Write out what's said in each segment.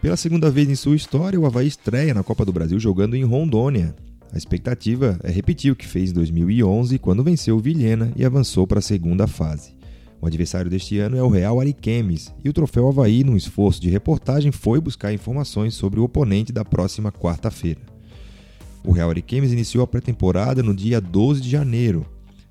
Pela segunda vez em sua história, o Havaí estreia na Copa do Brasil jogando em Rondônia. A expectativa é repetir o que fez em 2011, quando venceu o Vilhena e avançou para a segunda fase. O adversário deste ano é o Real Ariquemes, e o troféu Havaí, num esforço de reportagem, foi buscar informações sobre o oponente da próxima quarta-feira. O Real Ariquemes iniciou a pré-temporada no dia 12 de janeiro.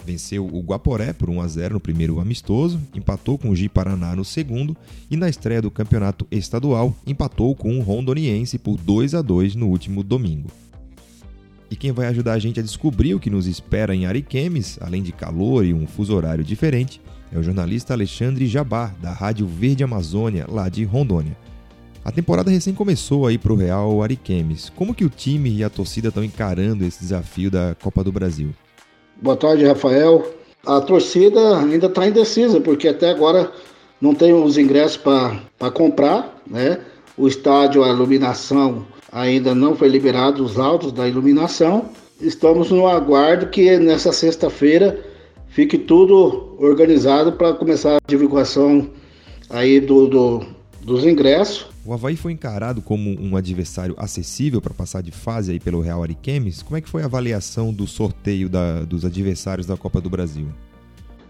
Venceu o Guaporé por 1 a 0 no primeiro amistoso, empatou com o Gi Paraná no segundo e na estreia do campeonato estadual empatou com o Rondoniense por 2 a 2 no último domingo. E quem vai ajudar a gente a descobrir o que nos espera em Ariquemes, além de calor e um fuso horário diferente, é o jornalista Alexandre Jabá, da Rádio Verde Amazônia, lá de Rondônia. A temporada recém começou aí para o Real Ariquemes. Como que o time e a torcida estão encarando esse desafio da Copa do Brasil? Boa tarde, Rafael. A torcida ainda está indecisa, porque até agora não tem os ingressos para comprar, né? O estádio, a iluminação ainda não foi liberado, os autos da iluminação. Estamos no aguardo que nessa sexta-feira fique tudo organizado para começar a divulgação aí do, do, dos ingressos. O Havaí foi encarado como um adversário acessível para passar de fase aí pelo Real Ariquemes. Como é que foi a avaliação do sorteio da, dos adversários da Copa do Brasil?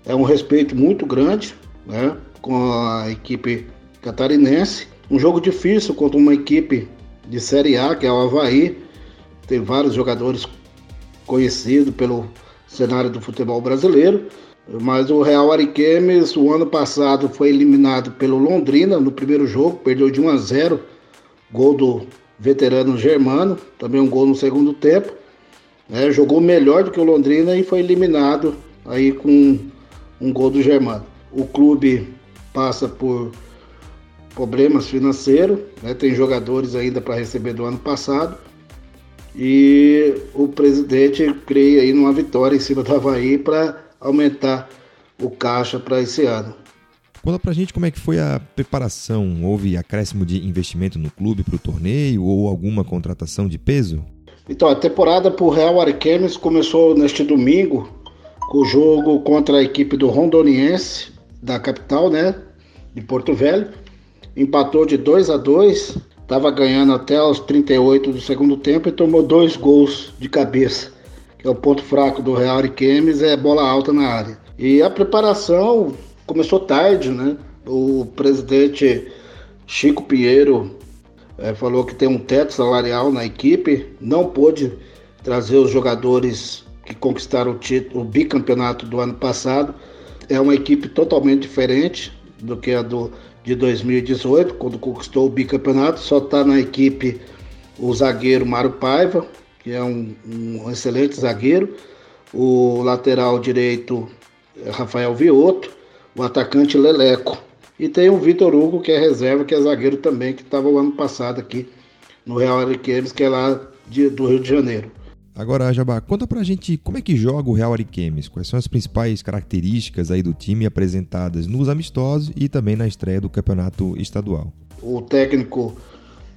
É um respeito muito grande né, com a equipe catarinense. Um jogo difícil contra uma equipe de Série A, que é o Havaí. Tem vários jogadores conhecidos pelo cenário do futebol brasileiro. Mas o Real Ariquemes, o ano passado, foi eliminado pelo Londrina no primeiro jogo, perdeu de 1 a 0, gol do veterano Germano, também um gol no segundo tempo. Né? Jogou melhor do que o Londrina e foi eliminado aí com um gol do Germano. O clube passa por problemas financeiros, né? tem jogadores ainda para receber do ano passado. E o presidente creia aí numa vitória em cima do Havaí para aumentar o caixa para esse ano. Conta pra gente como é que foi a preparação. Houve acréscimo de investimento no clube para o torneio ou alguma contratação de peso? Então, a temporada para o Real Ariquemes começou neste domingo com o jogo contra a equipe do Rondoniense, da capital, né, de Porto Velho. Empatou de 2 a 2 estava ganhando até os 38 do segundo tempo e tomou dois gols de cabeça que é o ponto fraco do Real Ariquemes, é bola alta na área. E a preparação começou tarde, né? O presidente Chico Pinheiro é, falou que tem um teto salarial na equipe, não pôde trazer os jogadores que conquistaram o título, o bicampeonato do ano passado. É uma equipe totalmente diferente do que a do, de 2018, quando conquistou o bicampeonato. Só está na equipe o zagueiro Mário Paiva, que é um, um excelente zagueiro, o lateral direito Rafael Vioto, o atacante Leleco. E tem o Vitor Hugo, que é reserva, que é zagueiro também, que estava o ano passado aqui no Real Ariquemes, que é lá de, do Rio de Janeiro. Agora, Jabá, conta pra gente como é que joga o Real Ariquemes, quais são as principais características aí do time apresentadas nos amistosos e também na estreia do campeonato estadual. O técnico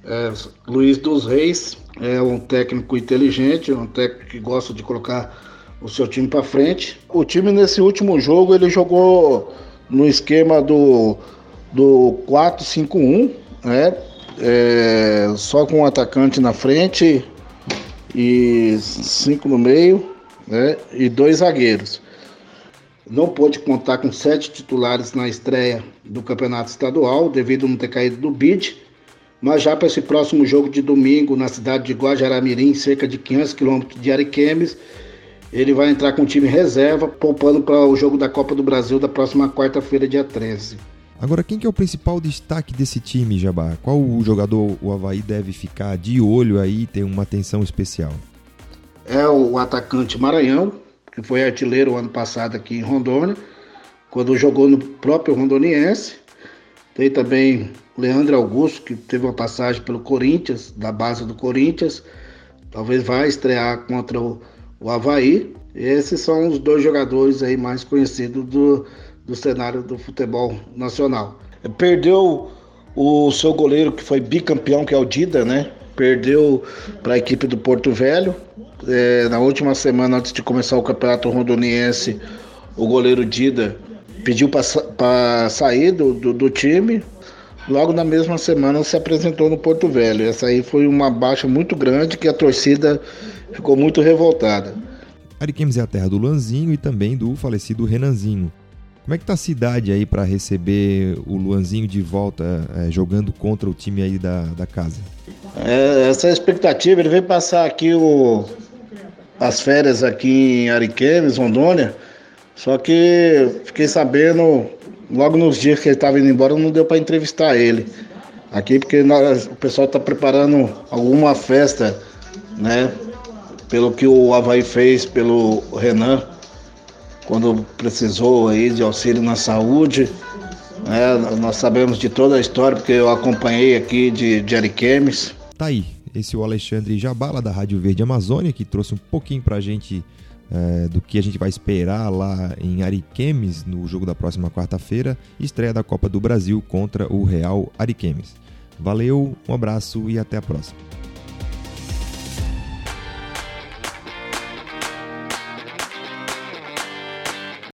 é, Luiz dos Reis é um técnico inteligente, um técnico que gosta de colocar o seu time para frente. O time nesse último jogo ele jogou no esquema do, do 4-5-1, né? É, só com um atacante na frente e cinco no meio, né? E dois zagueiros. Não pôde contar com sete titulares na estreia do campeonato estadual, devido a não ter caído do bid mas já para esse próximo jogo de domingo, na cidade de Guajaramirim, cerca de 500 quilômetros de Ariquemes, ele vai entrar com o time reserva, poupando para o jogo da Copa do Brasil da próxima quarta-feira, dia 13. Agora, quem que é o principal destaque desse time, Jabá? Qual o jogador o Havaí deve ficar de olho aí e ter uma atenção especial? É o atacante Maranhão, que foi artilheiro ano passado aqui em Rondônia, quando jogou no próprio Rondoniense. Tem também Leandro Augusto, que teve uma passagem pelo Corinthians, da base do Corinthians, talvez vá estrear contra o, o Havaí. Esses são os dois jogadores aí mais conhecidos do, do cenário do futebol nacional. Perdeu o seu goleiro que foi bicampeão, que é o Dida, né? Perdeu para a equipe do Porto Velho. É, na última semana, antes de começar o campeonato rondoniense, o goleiro Dida pediu para sair do, do, do time logo na mesma semana se apresentou no Porto Velho. Essa aí foi uma baixa muito grande que a torcida ficou muito revoltada. Ariquemes é a terra do Luanzinho e também do falecido Renanzinho. Como é que tá a cidade aí para receber o Luanzinho de volta é, jogando contra o time aí da, da casa? É, essa é a expectativa, ele veio passar aqui o, as férias aqui em Ariquemes, Rondônia, só que fiquei sabendo logo nos dias que ele estava indo embora, não deu para entrevistar ele aqui, porque nós, o pessoal está preparando alguma festa, né? Pelo que o Havaí fez pelo Renan, quando precisou aí de auxílio na saúde. Né? Nós sabemos de toda a história, porque eu acompanhei aqui de, de Ariquemes. Tá aí, esse é o Alexandre Jabala, da Rádio Verde Amazônia, que trouxe um pouquinho pra gente é, do que a gente vai esperar lá em Ariquemes no jogo da próxima quarta-feira, estreia da Copa do Brasil contra o Real Ariquemes. Valeu, um abraço e até a próxima.